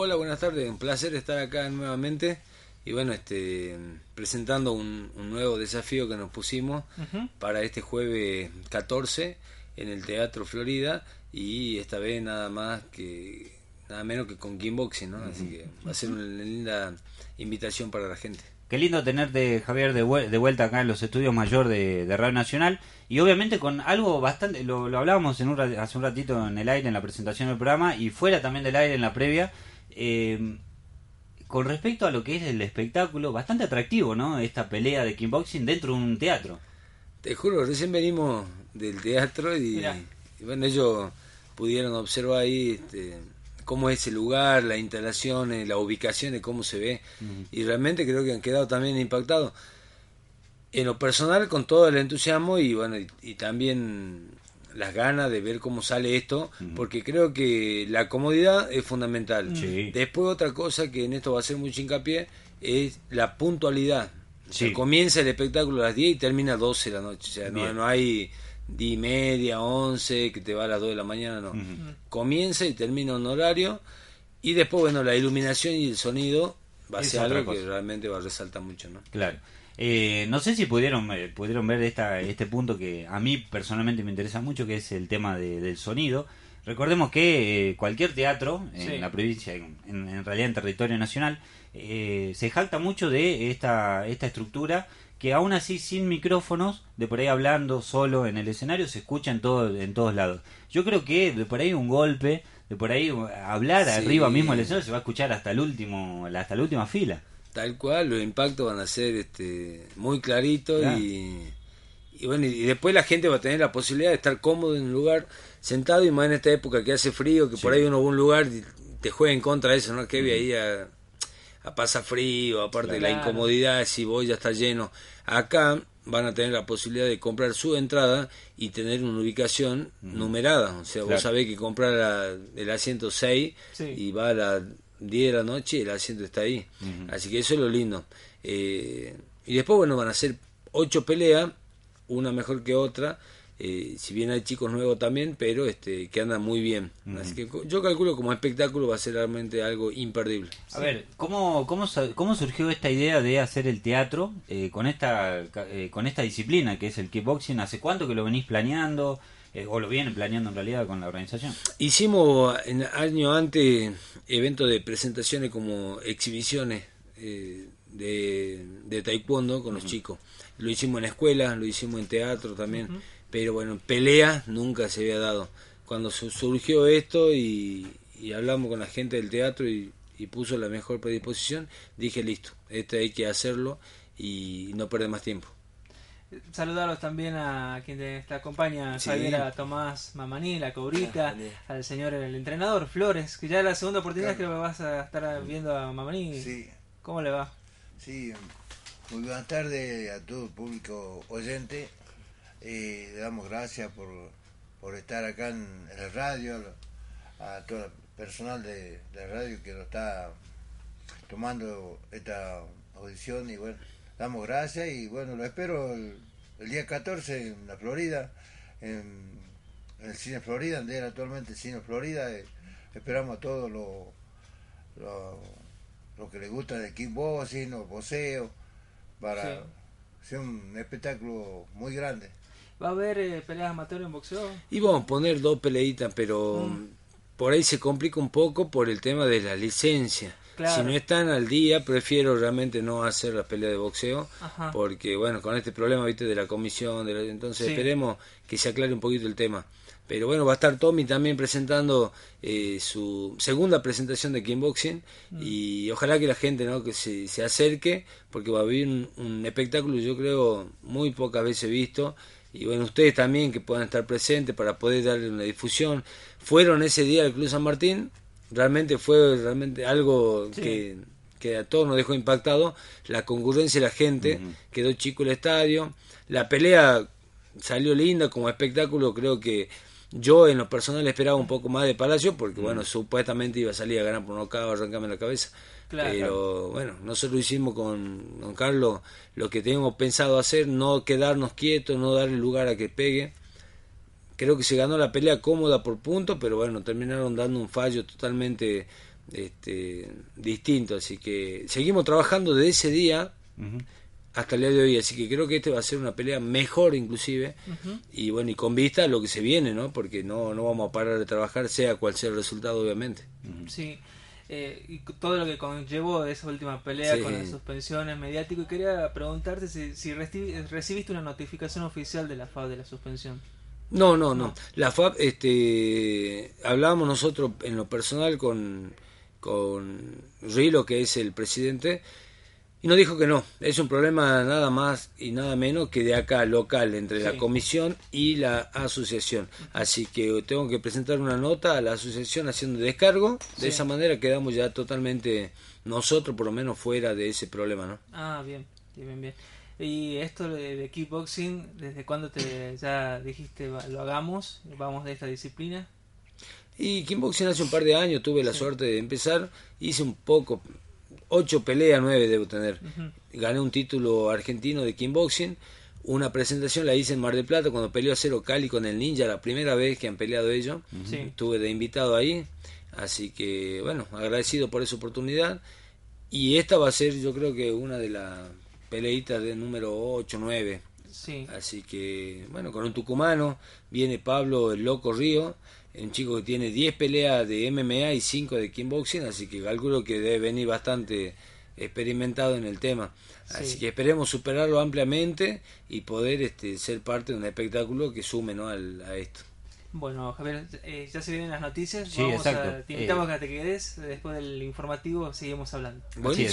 Hola, buenas tardes. Un placer estar acá nuevamente y bueno, este presentando un, nuevo desafío que nos pusimos para este jueves 14 en el Teatro Florida y esta vez nada más que nada menos que con Gameboxing, ¿no? Así que va a ser una linda invitación para la gente. Qué lindo tenerte, Javier, de, vuelta acá en los estudios mayor de, Radio Nacional. Y obviamente con algo bastante, lo, hablábamos en un, hace un ratito en el aire, en la presentación del programa, y fuera también del aire en la previa, eh, con respecto a lo que es el espectáculo, bastante atractivo, ¿no? Esta pelea de kickboxing dentro de un teatro. Te juro, recién venimos del teatro y, bueno, ellos pudieron observar ahí este, cómo es el lugar, la instalación, la ubicación de cómo se ve. Y realmente creo que han quedado también impactados. En lo personal, con todo el entusiasmo y bueno, y también las ganas de ver cómo sale esto, porque creo que la comodidad es fundamental. Después otra cosa que en esto va a ser mucho hincapié es la puntualidad. comienza el espectáculo a las 10 y termina a 12 de la noche. O sea, no, hay 10 y media, 11, que te va a las 2 de la mañana, no. Comienza y termina un horario. Y después, bueno, la iluminación y el sonido va a ser algo que realmente va a resaltar mucho, ¿no? Claro. Eh, no sé si pudieron, eh, pudieron ver esta, este punto que a mí personalmente me interesa mucho, que es el tema del sonido. Recordemos que eh, cualquier teatro en la provincia, en, realidad en territorio nacional, se jacta mucho de esta, esta estructura que aún así sin micrófonos, de por ahí hablando solo en el escenario, se escucha en, todo, en todos lados. Yo creo que de por ahí un golpe, de por ahí hablar arriba mismo del escenario se va a escuchar hasta el último, hasta la última fila. Tal cual, los impactos van a ser este, muy claritos y, y, bueno, y después la gente va a tener la posibilidad de estar cómodo en un lugar sentado y más en esta época que hace frío, que por ahí uno va a un lugar y te juega en contra de eso, ¿no? Que ahí a, a pasa frío, aparte de la incomodidad, si voy ya está lleno. Acá van a tener la posibilidad de comprar su entrada y tener una ubicación numerada. O sea, vos sabés que comprar el asiento 6 y va a la 10 de la noche el asiento está ahí. Así que eso es lo lindo. Eh, y después, bueno, van a ser ocho peleas, una mejor que otra. Eh, si bien hay chicos nuevos también, pero este que andan muy bien. Así que yo calculo como espectáculo va a ser realmente algo imperdible. A ver, ¿cómo, cómo, ¿cómo surgió esta idea de hacer el teatro eh, con, esta, con esta disciplina que es el kickboxing? ¿Hace cuánto que lo venís planeando? Eh, o lo vienen planeando en realidad con la organización. Hicimos en año antes eventos de presentaciones como exhibiciones eh, de, taekwondo con los chicos. Lo hicimos en la escuela, lo hicimos en teatro también, pero bueno, pelea nunca se había dado. Cuando surgió esto y, hablamos con la gente del teatro y, y puso la mejor predisposición, dije listo, este hay que hacerlo y no perder más tiempo. Saludarlos también a quien te, acompaña, Javier, a Tomás Mamaní, la cobrita, al señor el entrenador Flores, que ya es la segunda oportunidad que vas a estar viendo a Mamaní. Sí. ¿Cómo le va? Sí, muy buenas tardes a todo el público oyente. Eh, le damos gracias por, por estar acá en, la radio, a todo el personal de, de la radio que lo está tomando esta audición y bueno damos gracias y bueno, lo espero el, día 14 en la Florida, en, el Cine Florida, donde era actualmente el Cine Florida. Eh, esperamos a todos los lo, que les gusta del kickboxing o boxeo para ser un espectáculo muy grande. ¿Va a haber eh, peleas amateur en boxeo? Y vamos a poner dos peleitas, pero mm. por ahí se complica un poco por el tema de la licencia. Si no están al día, prefiero realmente no hacer las peleas de boxeo, porque bueno, con este problema, viste, de la comisión, de entonces esperemos que se aclare un poquito el tema. Pero bueno, va a estar Tommy también presentando eh, su segunda presentación de Kickboxing mm. y ojalá que la gente no que se, se acerque porque va a haber un, espectáculo yo creo muy pocas veces visto y bueno, ustedes también que puedan estar presentes para poder darle una difusión. Fueron ese día al Club San Martín, realmente fue realmente algo que, que, a todos nos dejó impactado. La concurrencia de la gente, quedó chico el estadio. La pelea salió linda como espectáculo, creo que yo en lo personal esperaba un poco más de Palacio, porque bueno, supuestamente iba a salir a ganar por no a arrancarme la cabeza. Pero bueno, nosotros hicimos con don Carlos lo que teníamos pensado hacer, no quedarnos quietos, no darle lugar a que pegue creo que se ganó la pelea cómoda por punto, pero bueno, terminaron dando un fallo totalmente este, distinto. Así que seguimos trabajando de ese día hasta el día de hoy. Así que creo que este va a ser una pelea mejor inclusive. Y bueno, y con vista a lo que se viene, ¿no? Porque no, no vamos a parar de trabajar, sea cual sea el resultado, obviamente. Sí. Eh, y todo lo que conllevó esa última pelea con las suspensiones mediático y quería preguntarte si, si recibiste una notificación oficial de la FAB de la suspensión. No, no, no. La FAB, este, hablábamos nosotros en lo personal con, con Rilo, que es el presidente, y nos dijo que no, es un problema nada más y nada menos que de acá, local, entre la comisión y la asociación. Así que tengo que presentar una nota a la asociación haciendo descargo. De esa manera quedamos ya totalmente nosotros, por lo menos, fuera de ese problema, ¿no? Ah, bien, bien, bien. Y esto de, kickboxing, ¿desde cuándo te ya dijiste lo hagamos? ¿Vamos de esta disciplina? Y kickboxing hace un par de años tuve la suerte de empezar, hice un poco, ocho peleas, nueve debo tener. Gané un título argentino de kickboxing. Una presentación la hice en Mar del Plata cuando peleó a Cero Cali con el Ninja, la primera vez que han peleado ellos. Estuve de invitado ahí. Así que, bueno, agradecido por esa oportunidad. Y esta va a ser, yo creo que una de las peleitas de número 8, 9. Así que, bueno, con un tucumano viene Pablo el Loco Río un chico que tiene 10 peleas de MMA y 5 de kickboxing, así que calculo que debe venir bastante experimentado en el tema. Así que esperemos superarlo ampliamente y poder este, ser parte de un espectáculo que sume ¿no? Al, a esto. Bueno, Javier, eh, ya se vienen las noticias. vamos A, te invitamos a que te quedes. Después del informativo seguimos hablando.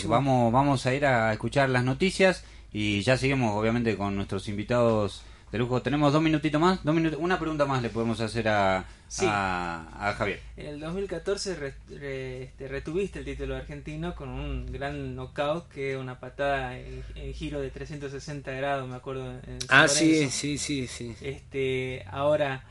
vamos, vamos a ir a escuchar las noticias y ya seguimos, obviamente, con nuestros invitados de lujo. Tenemos dos minutitos más. Dos minutos, una pregunta más le podemos hacer a, a, Javier. En el 2014 este, retuviste el título argentino con un gran knockout que una patada en, giro de 360 grados, me acuerdo. ah, sí, sí, sí, sí. Este, ahora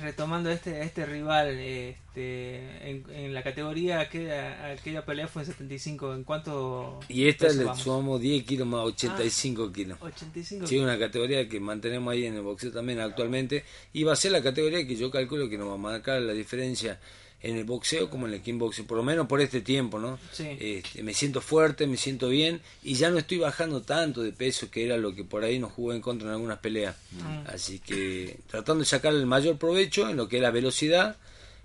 retomando este este rival este en, la categoría aquella, aquella pelea fue en 75 en cuánto y esta le sumamos 10 kilos más 85 ah, kilos. 85 sí una categoría que mantenemos ahí en el boxeo también actualmente. Y va a ser la categoría que yo calculo que nos va a marcar la diferencia en el boxeo como en el kickboxing, por lo menos por este tiempo, ¿no? Este, me siento fuerte, me siento bien y ya no estoy bajando tanto de peso que era lo que por ahí nos jugó en contra en algunas peleas. Mm. Así que tratando de sacar el mayor provecho en lo que es la velocidad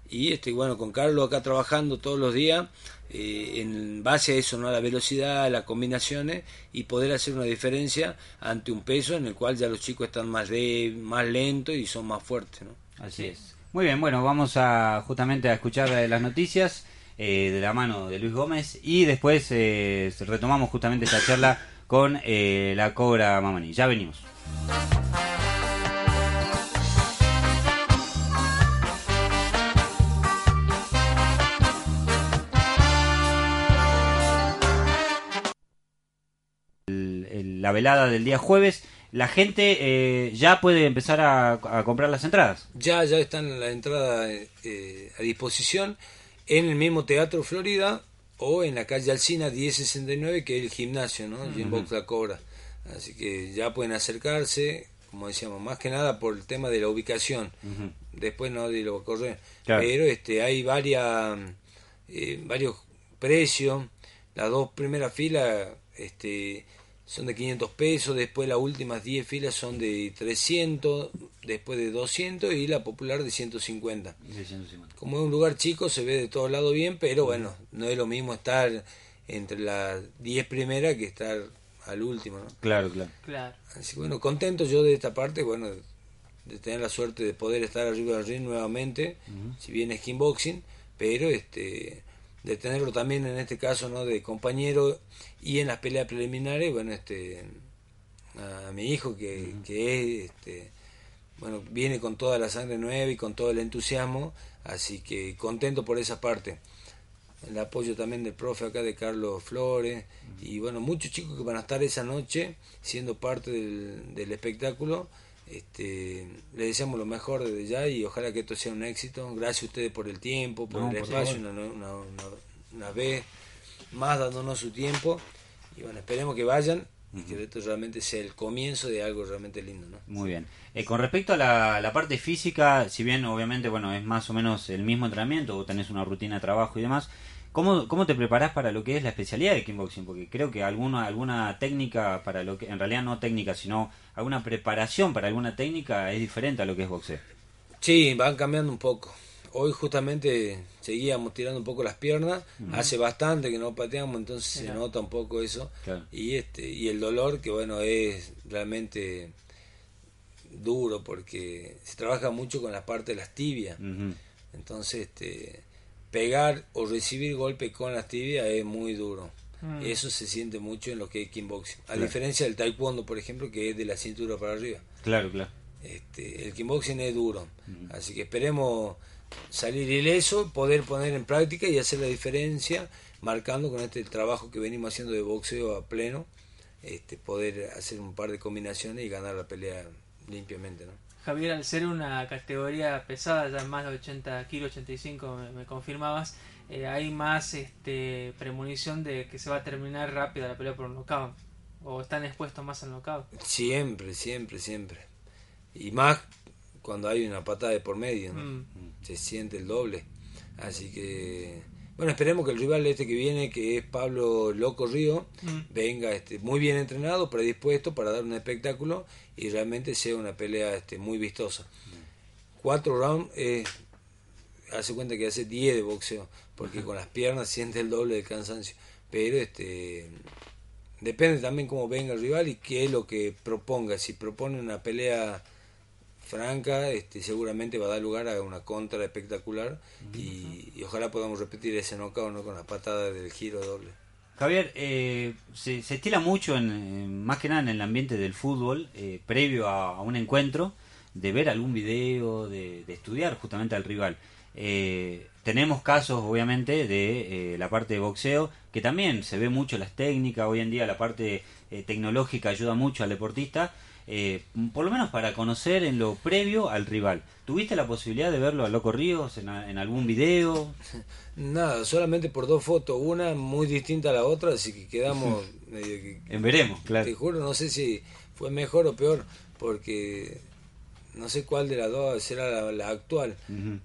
y este bueno con Carlos acá trabajando todos los días eh, en base a eso, ¿no? A la velocidad, a las combinaciones y poder hacer una diferencia ante un peso en el cual ya los chicos están más de, más lentos y son más fuertes, ¿no? Así es. Muy bien, bueno, vamos a justamente a escuchar las noticias eh, de la mano de Luis Gómez y después eh, retomamos justamente esta charla con eh, la Cobra Mamani. Ya venimos. la velada del día jueves la gente eh, ya puede empezar a, comprar las entradas. Ya, ya están las entradas eh, a disposición en el mismo Teatro Florida o en la calle Alcina 1069, que es el gimnasio, ¿no? Box La Cobra. Así que ya pueden acercarse, como decíamos, más que nada por el tema de la ubicación. Después no de lo correr. Pero este, hay varias, eh, varios precios. Las dos primeras filas este, son de 500 pesos, después las últimas 10 filas son de 300, después de 200 y la popular de 150. Como es un lugar chico, se ve de todos lados bien, pero bueno, no es lo mismo estar entre las 10 primeras que estar al último, ¿no? Claro, claro. claro. Así que bueno, contento yo de esta parte, bueno, de tener la suerte de poder estar arriba del ring nuevamente, si bien es kickboxing, pero este de tenerlo también en este caso no de compañero. Y en las peleas preliminares bueno este a, mi hijo que, que es este bueno viene con toda la sangre nueva y con todo el entusiasmo así que contento por esa parte. El apoyo también del profe acá de Carlos Flores y bueno muchos chicos que van a estar esa noche siendo parte del, del espectáculo este, le deseamos lo mejor desde ya y ojalá que esto sea un éxito. Gracias a ustedes por el tiempo, por el espacio, una, vez más dándonos su tiempo. Y bueno, esperemos que vayan y que esto realmente sea el comienzo de algo realmente lindo. ¿no? Muy bien. Eh, con respecto a la, la, parte física, si bien obviamente bueno es más o menos el mismo entrenamiento, vos tenés una rutina de trabajo y demás, ¿cómo, cómo te preparás para lo que es la especialidad de kickboxing? Porque creo que alguna, alguna técnica para lo que, en realidad no técnica, sino alguna preparación para alguna técnica es diferente a lo que es boxeo. Sí, van cambiando un poco. Hoy justamente seguíamos tirando un poco las piernas, hace bastante que no pateamos, entonces se nota un poco eso. Y este y el dolor que bueno es realmente duro porque se trabaja mucho con la parte de las tibias. Entonces este pegar o recibir golpe con las tibias es muy duro. Mm. Eso se siente mucho en lo que es kickboxing. A diferencia del taekwondo, por ejemplo, que es de la cintura para arriba. Claro, claro. Este, el kickboxing es duro. Así que esperemos salir ileso, poder poner en práctica y hacer la diferencia, marcando con este trabajo que venimos haciendo de boxeo a pleno, este, poder hacer un par de combinaciones y ganar la pelea limpiamente. ¿no? Javier, al ser una categoría pesada, ya más de 80 kilos, 85 me, confirmabas, eh, hay más este, premonición de que se va a terminar rápido la pelea por un knockout. ¿O están expuestos más al knockout? Siempre, siempre, siempre. Y más cuando hay una patada de por medio, ¿no? Mm. se siente el doble. Así que, bueno, esperemos que el rival este que viene, que es Pablo Loco Río, mm. venga este, muy bien entrenado, predispuesto para dar un espectáculo y realmente sea una pelea este, muy vistosa. Cuatro rounds, hace cuenta que hace 10 de boxeo, porque con las piernas siente el doble de cansancio. Pero este depende también cómo venga el rival y qué es lo que proponga. Si propone una pelea franca, este, seguramente va a dar lugar a una contra espectacular y, ojalá podamos repetir ese knockout ¿no? con la patada del giro doble. Javier, eh, se, se, estila mucho, en, más que nada en el ambiente del fútbol, eh, previo a, un encuentro, de ver algún video, de, estudiar justamente al rival. Eh, tenemos casos, obviamente, de la parte de boxeo, que también se ve mucho las técnicas, hoy en día la parte tecnológica ayuda mucho al deportista, eh, por lo menos para conocer en lo previo al rival. ¿Tuviste la posibilidad de verlo a Loco Ríos en, algún video? Nada, solamente por dos fotos, una muy distinta a la otra, así que quedamos... en veremos, claro. Te juro, no sé si fue mejor o peor, porque no sé cuál de las dos será la, actual,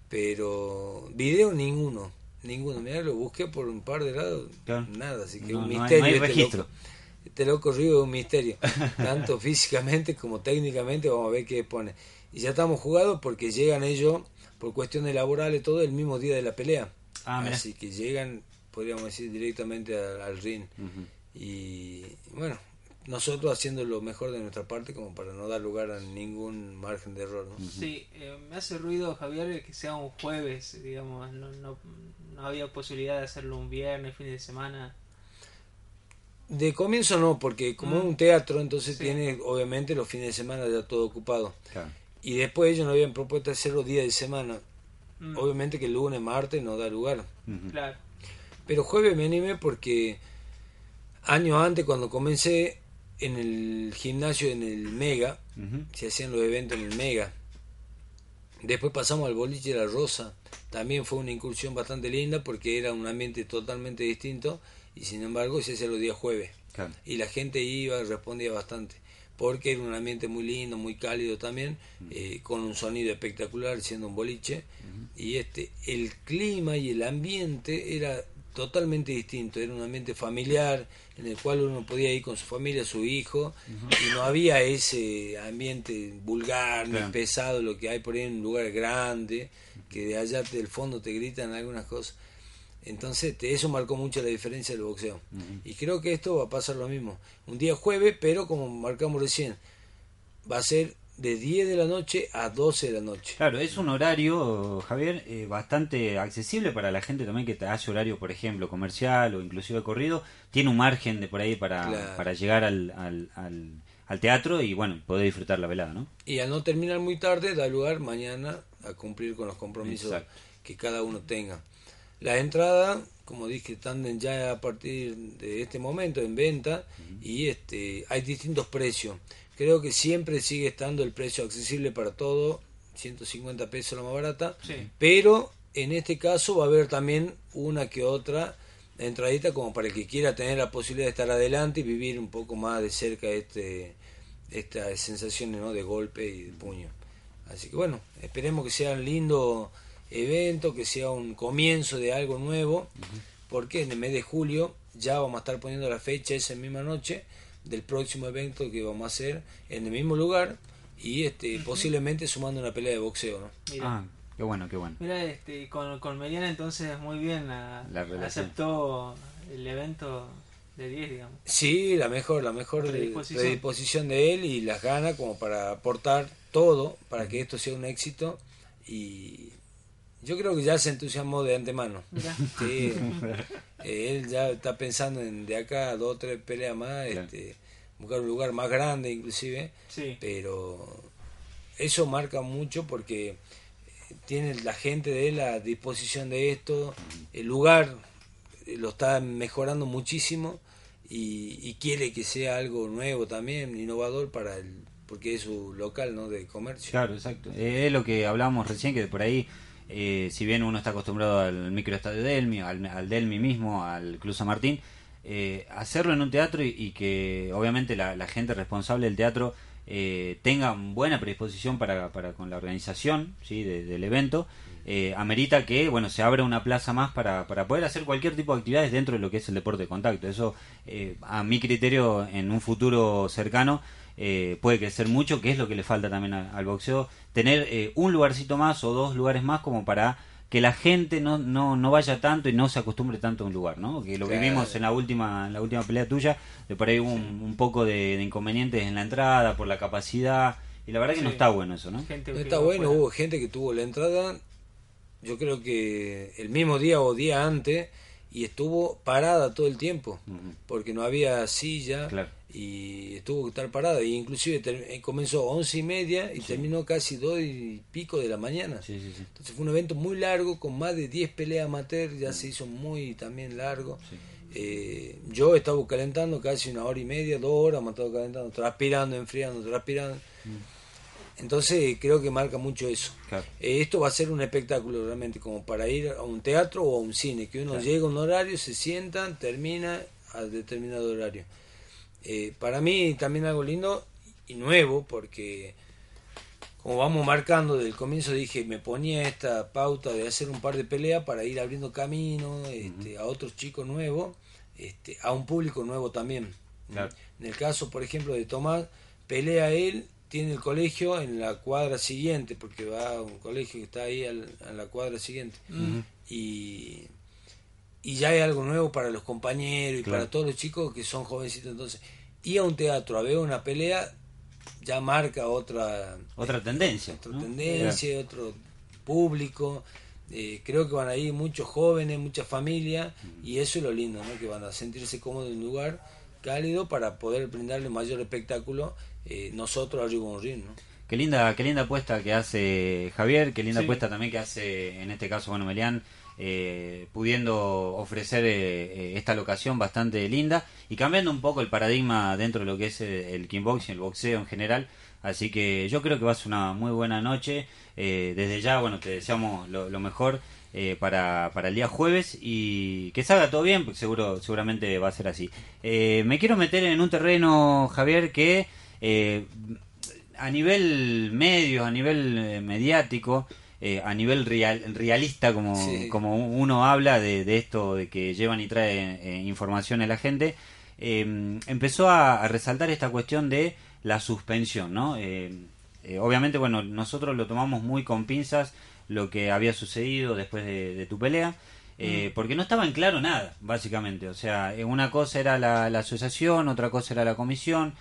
pero video ninguno. Ninguno, mira, lo busqué por un par de lados, nada, así que un misterio. hay este registro este loco Río es un misterio, tanto físicamente como técnicamente, vamos a ver qué pone. Y ya estamos jugados porque llegan ellos, por cuestiones laborales, todo el mismo día de la pelea. Ah, Así que llegan, podríamos decir, directamente al, ring. Y bueno, nosotros haciendo lo mejor de nuestra parte como para no dar lugar a ningún margen de error. Sí, eh, me hace ruido, Javier, que sea un jueves, digamos, no, no, no había posibilidad de hacerlo un viernes, fin de semana. De comienzo no, porque como es mm. un teatro, entonces tiene obviamente los fines de semana ya todo ocupado. Y después ellos no habían propuesto hacerlo día de semana. Mm. Obviamente que el lunes, martes no da lugar. Claro. Pero jueves me animé porque años antes, cuando comencé en el gimnasio, en el Mega, se hacían los eventos en el Mega. Después pasamos al boliche de la Rosa. También fue una incursión bastante linda porque era un ambiente totalmente distinto y sin embargo se hacía los días jueves. Y la gente iba y respondía bastante, porque era un ambiente muy lindo, muy cálido también, eh, con un sonido espectacular, siendo un boliche, y este el clima y el ambiente era totalmente distinto, era un ambiente familiar en el cual uno podía ir con su familia, su hijo, y no había ese ambiente vulgar ni pesado, lo que hay por ahí en un lugar grande, que de allá del fondo te gritan algunas cosas. Entonces eso marcó mucho la diferencia del boxeo. Y creo que esto va a pasar lo mismo. Un día jueves, pero como marcamos recién, va a ser de 10 de la noche a 12 de la noche. Claro, es un horario, Javier, eh, bastante accesible para la gente también que hace horario, por ejemplo, comercial o inclusive corrido. Tiene un margen de por ahí para, para llegar al, al, al, teatro y bueno, poder disfrutar la velada, ¿no? Y al no terminar muy tarde, da lugar mañana a cumplir con los compromisos que cada uno tenga. La entrada, como dije, están ya a partir de este momento en venta y este hay distintos precios. Creo que siempre sigue estando el precio accesible para todo, 150 pesos la más barata, pero en este caso va a haber también una que otra entradita como para el que quiera tener la posibilidad de estar adelante y vivir un poco más de cerca este estas sensaciones ¿no? de golpe y de puño. Así que bueno, esperemos que sea un lindo evento, que sea un comienzo de algo nuevo, porque en el mes de julio ya vamos a estar poniendo la fecha esa misma noche del próximo evento que vamos a hacer en el mismo lugar y este posiblemente sumando una pelea de boxeo, ¿no? Ah, qué bueno, qué bueno. Mira, este, con, con Meriana entonces muy bien aceptó el evento de 10, digamos. Sí, la mejor, la mejor predisposición. de él y las ganas como para aportar todo para que esto sea un éxito y yo creo que ya se entusiasmó de antemano. Sí, él ya está pensando en de acá dos o tres peleas más, este, buscar un lugar más grande inclusive, sí. pero eso marca mucho porque tiene la gente de él a disposición de esto, el lugar lo está mejorando muchísimo y, quiere que sea algo nuevo también, innovador para el porque es su local ¿no? de comercio. Claro, exacto. es lo que hablábamos recién, que por ahí, eh, si bien uno está acostumbrado al microestadio Delmi, al, al Delmi mismo, al Club San Martín, eh, hacerlo en un teatro y, que obviamente la, gente responsable del teatro eh, tenga buena predisposición para, para con la organización ¿sí? del evento eh, amerita que bueno se abra una plaza más para, para poder hacer cualquier tipo de actividades dentro de lo que es el deporte de contacto. Eso, eh, a mi criterio, en un futuro cercano, eh, puede crecer mucho, que es lo que le falta también al boxeo, tener un lugarcito más o dos lugares más como para que la gente no, no, no vaya tanto y no se acostumbre tanto a un lugar, ¿no? Que lo vimos en la última en la última pelea tuya, de por ahí hubo un, poco de, inconvenientes en la entrada por la capacidad y la verdad que no está bueno eso, ¿no? no está bueno, hubo gente que tuvo la entrada yo creo que el mismo día o día antes y estuvo parada todo el tiempo porque no había silla y estuvo que estar parada. Y inclusive eh, comenzó once y media y terminó casi dos y pico de la mañana. Entonces fue un evento muy largo con más de 10 peleas amateur ya se hizo muy también largo. Eh, yo estaba calentando casi una hora y media dos horas me estaba calentando transpirando enfriando transpirando. Entonces creo que marca mucho eso. Eh, esto va a ser un espectáculo realmente como para ir a un teatro o a un cine, que uno llega a un horario, se sientan, termina a determinado horario. Eh, para mí también algo lindo y nuevo, porque como vamos marcando desde el comienzo, dije, me ponía esta pauta de hacer un par de peleas para ir abriendo camino este, a otros chicos nuevos, este, a un público nuevo también. En el caso, por ejemplo, de Tomás, pelea él tiene el colegio en la cuadra siguiente, porque va a un colegio que está ahí en la cuadra siguiente. y, y ya hay algo nuevo para los compañeros y para todos los chicos que son jovencitos. Entonces, ir a un teatro a ver una pelea ya marca otra otra tendencia otra tendencia otro público eh, creo que van a ir muchos jóvenes muchas familias y eso es lo lindo ¿no? que van a sentirse cómodos en un lugar cálido para poder brindarle mayor espectáculo eh, nosotros un ring, ¿no? Qué linda, qué linda apuesta que hace Javier, qué linda apuesta también que hace, en este caso, bueno, Melián, eh, pudiendo ofrecer eh, esta locación bastante linda y cambiando un poco el paradigma dentro de lo que es el kickboxing, el boxeo en general. Así que yo creo que va a ser una muy buena noche. desde ya, bueno, te deseamos lo, mejor para, para el día jueves y que salga todo bien, porque seguro, seguramente va a ser así. me quiero meter en un terreno, Javier, que eh, a nivel medio, a nivel eh, mediático, eh, a nivel real, realista, como, como uno habla de, esto, de que llevan y traen información a la gente, empezó a, resaltar esta cuestión de la suspensión, ¿no? obviamente, bueno, nosotros lo tomamos muy con pinzas lo que había sucedido después de, tu pelea. Mm. porque no estaba en claro nada, básicamente. O sea, una cosa era la, la asociación, otra cosa era la comisión,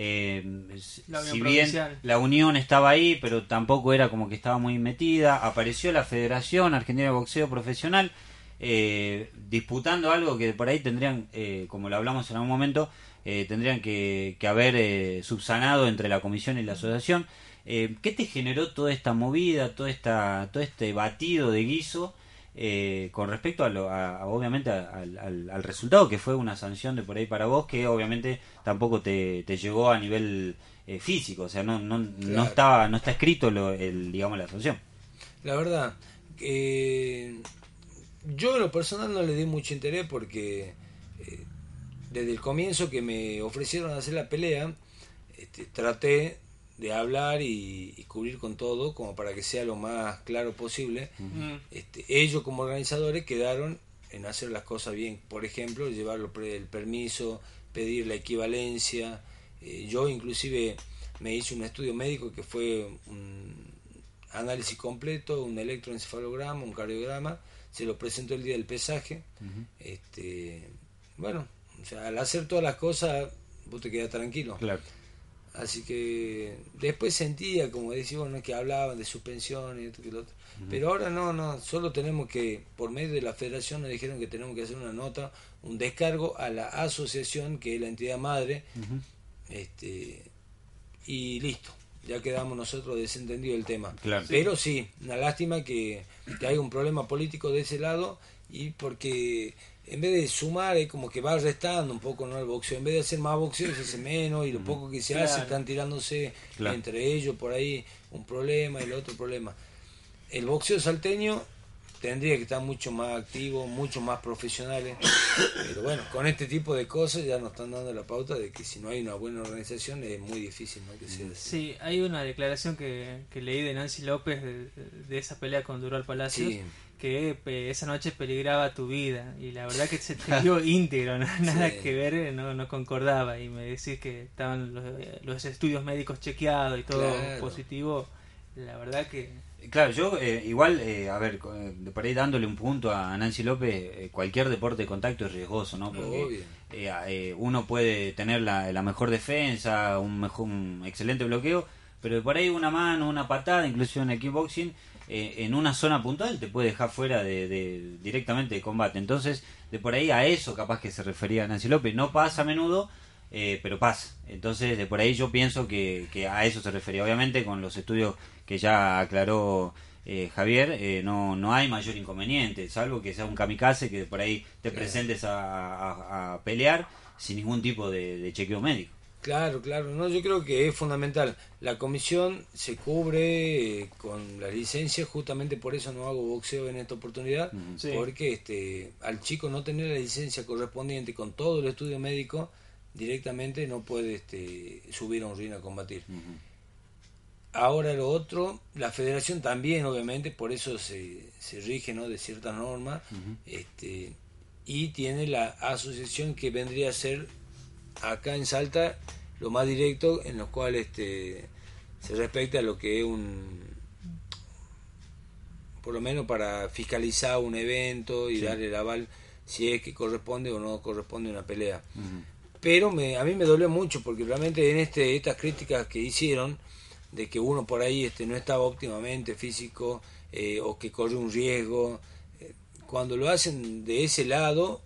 eh, si bien la unión estaba ahí, pero tampoco era como que estaba muy metida, apareció la Federación Argentina de Boxeo Profesional eh, disputando algo que por ahí tendrían, eh, como lo hablamos en algún momento, eh, tendrían que, que haber subsanado entre la comisión y la asociación. ¿Qué te generó toda esta movida, toda esta, todo este batido de guiso? Eh, con respecto a, lo, obviamente al, resultado que fue una sanción de por ahí para vos que obviamente tampoco te, llegó a nivel eh, físico o sea no no, no estaba no está escrito lo, el digamos la sanción. La verdad yo en lo personal no le di mucho interés porque eh, desde el comienzo que me ofrecieron hacer la pelea, este, traté de hablar y, cubrir con todo como para que sea lo más claro posible. este, ellos como organizadores quedaron en hacer las cosas bien, por ejemplo, llevar el permiso, pedir la equivalencia. Eh, yo inclusive me hice un estudio médico que fue un análisis completo, un electroencefalograma, un cardiograma, se lo presentó el día del pesaje. este, bueno, o sea, al hacer todas las cosas, vos te quedas tranquilo. Claro. Así que después sentía, como decía, bueno, que hablaban de suspensión y esto que lo otro. Pero ahora no, no, solo tenemos que, por medio de la federación nos dijeron que tenemos que hacer una nota, un descargo a la asociación, que es la entidad madre, este y listo, ya quedamos nosotros desentendidos del tema. Pero sí, una lástima que, que hay un problema político de ese lado y porque en vez de sumar es como que va restando un poco no el boxeo. En vez de hacer más boxeo se hace menos y lo poco que se hace están tirándose entre ellos por ahí un problema y el otro problema. El boxeo salteño tendría que estar mucho más activo mucho más profesionales pero bueno con este tipo de cosas ya nos están dando la pauta de que si no hay una buena organización es muy difícil ¿no? que sea sí hay una declaración que, que leí de Nancy López de, esa pelea con Dural Palacios que esa noche peligraba tu vida. Y la verdad que se te dio íntegro, nada que ver, no, no concordaba. Y me decís que estaban los, estudios médicos chequeados y todo positivo, la verdad que... Claro, yo eh, igual, eh, a ver, eh, por ahí dándole un punto a Nancy López, cualquier deporte de contacto es riesgoso, ¿no? Porque uno puede tener la, la mejor defensa, un, mejor, un excelente bloqueo, pero por ahí una mano, una patada, incluso en el kickboxing, eh, en una zona puntual te puede dejar fuera de, directamente de combate. Entonces, de por ahí a eso capaz que se refería Nancy López. No pasa a menudo, eh, pero pasa. Entonces, de por ahí yo pienso que, a eso se refería. Obviamente, con los estudios que ya aclaró eh, Javier, no, no hay mayor inconveniente, salvo que sea un kamikaze que por ahí te presentes a, pelear sin ningún tipo de chequeo médico. Claro, claro, no, yo creo que es fundamental. La comisión se cubre eh, con la licencia, justamente por eso no hago boxeo en esta oportunidad, porque este, al chico no tener la licencia correspondiente con todo el estudio médico, directamente no puede este, subir a un ring a combatir. Ahora lo otro, la federación también, obviamente, por eso se, se rige ¿no? de ciertas normas, este, y tiene la asociación que vendría a ser acá en Salta lo más directo en lo cual este se respecta a lo que es un por lo menos para fiscalizar un evento y darle el aval si es que corresponde o no corresponde una pelea. Pero me, a mí me dolió mucho porque realmente en este estas críticas que hicieron de que uno por ahí este no estaba óptimamente físico eh, o que corre un riesgo eh, cuando lo hacen de ese lado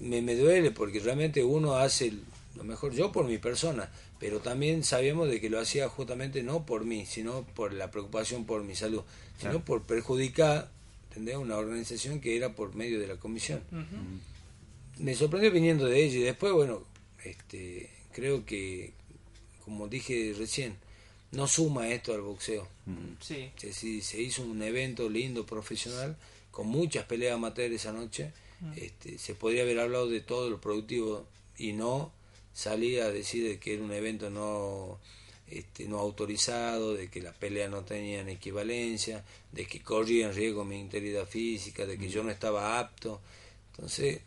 me, me duele porque realmente uno hace lo mejor yo por mi persona, pero también sabíamos de que lo hacía justamente no por mí, sino por la preocupación por mi salud, sino por perjudicar una organización que era por medio de la comisión. Me sorprendió viniendo de ella y después, bueno, este, creo que, como dije recién, no suma esto al boxeo. sí. Se, se, hizo un evento lindo, profesional, con muchas peleas amateurs esa noche. Este, se podría haber hablado de todo lo productivo y no salía a decir que era un evento no este, no autorizado, de que las peleas no tenían equivalencia, de que corría en riesgo mi integridad física, de que yo no estaba apto. Entonces...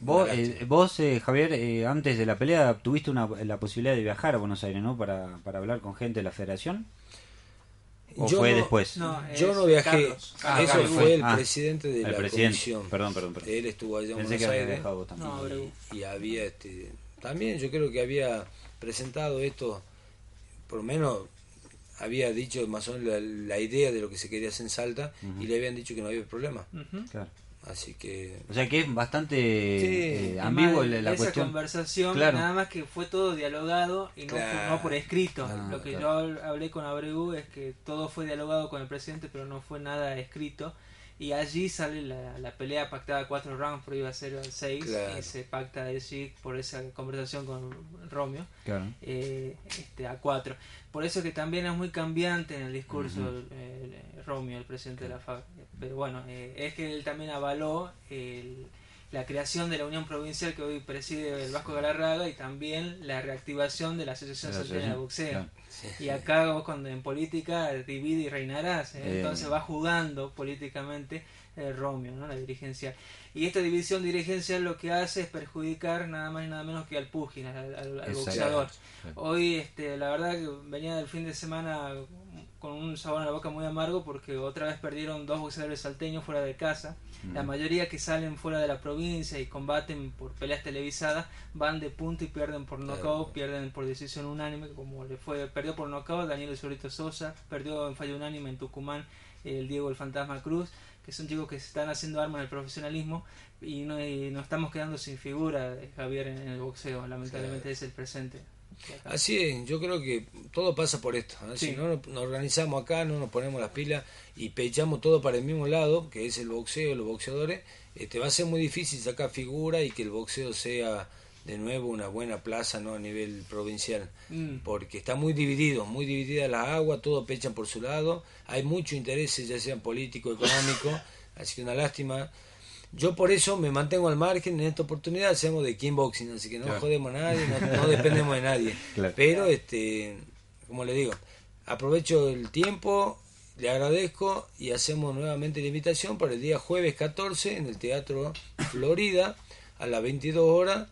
Vos, eh, vos eh, Javier, eh, antes de la pelea tuviste una, la posibilidad de viajar a Buenos Aires, ¿no? Para, para hablar con gente de la federación. ¿O fue después? yo no viajé. Ah, Eso fue el ah, presidente de la comisión. Perdón, perdón, perdón. Él estuvo allá en Buenos Aires. y había este también yo creo que había presentado esto, por lo menos había dicho más o menos la, idea de lo que se quería hacer en Salta y le habían dicho que no había problema. Así que. O sea que es bastante eh, ambiguo la, esa conversación, nada más que fue todo dialogado y no, por escrito. Ah, lo que yo hablé con Abreu es que todo fue dialogado con el presidente, pero no fue nada escrito y allí sale la, pelea pactada a cuatro rounds, pero iba a ser al seis, y se pacta allí por esa conversación con Romeo eh, este, a cuatro. Por eso que también es muy cambiante en el discurso Romeo, el presidente de la FAB. pero bueno, es que él también avaló la creación de la Unión Provincial que hoy preside el Vasco Galarraga y también la reactivación de la Asociación Salteña de Boxeo. Y acá vos cuando en política divide y reinarás, entonces va jugando políticamente el Romeo, ¿no? la dirigencia. Y esta división dirigencial lo que hace es perjudicar nada más y nada menos que al pugil, al, boxeador. Hoy, este, la verdad que venía del fin de semana con un sabor en la boca muy amargo porque otra vez perdieron dos boxeadores salteños fuera de casa. La mayoría que salen fuera de la provincia y combaten por peleas televisadas van de punto y pierden por knockout, pierden por decisión unánime, como le fue, perdió por knockout Daniel El Solito Sosa, perdió en fallo unánime en Tucumán el Diego el Fantasma Cruz que son chicos que se están haciendo armas en el profesionalismo y no, nos estamos quedando sin figura, Javier, en, el boxeo. Lamentablemente es el presente. Así es, yo creo que todo pasa por esto. Si no nos organizamos acá, no nos ponemos las pilas y pechamos todo para el mismo lado, que es el boxeo, los boxeadores, este, va a ser muy difícil sacar figura y que el boxeo sea de nuevo una buena plaza no a nivel provincial mm. porque está muy dividido muy dividida la agua todos pechan por su lado hay mucho interés ya sea político económico así que una lástima yo por eso me mantengo al margen en esta oportunidad hacemos de boxing así que no jodemos a nadie no, dependemos de nadie. Pero este como le digo aprovecho el tiempo le agradezco y hacemos nuevamente la invitación para el día jueves 14 en el Teatro Florida a las 22 horas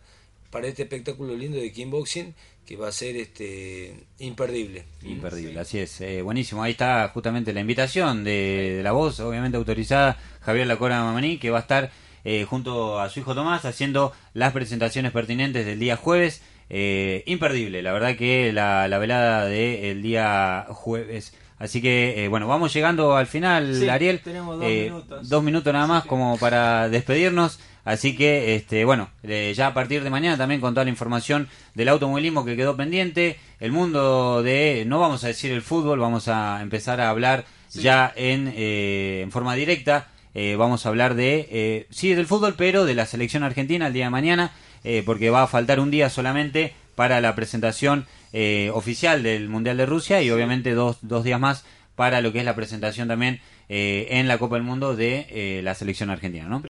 para este espectáculo lindo de Boxing que va a ser este imperdible. Imperdible, así es. Eh, buenísimo, ahí está justamente la invitación de, la voz, obviamente autorizada, Javier Lacora Mamaní, que va a estar eh, junto a su hijo Tomás haciendo las presentaciones pertinentes del día jueves. Eh, imperdible, la verdad que la, velada del día jueves. Así que, bueno, vamos llegando al final, Ariel. Tenemos dos minutos. Dos minutos nada más como para despedirnos. Así que, este, bueno, eh, ya a partir de mañana también con toda la información del automovilismo que quedó pendiente, el mundo de, no vamos a decir el fútbol, vamos a empezar a hablar ya en, eh, en forma directa. Eh, vamos a hablar de, sí, del fútbol, pero de la selección argentina el día de mañana, porque va a faltar un día solamente para la presentación oficial del Mundial de Rusia y obviamente dos, dos días más para lo que es la presentación también en la Copa del Mundo de la selección argentina, ¿no?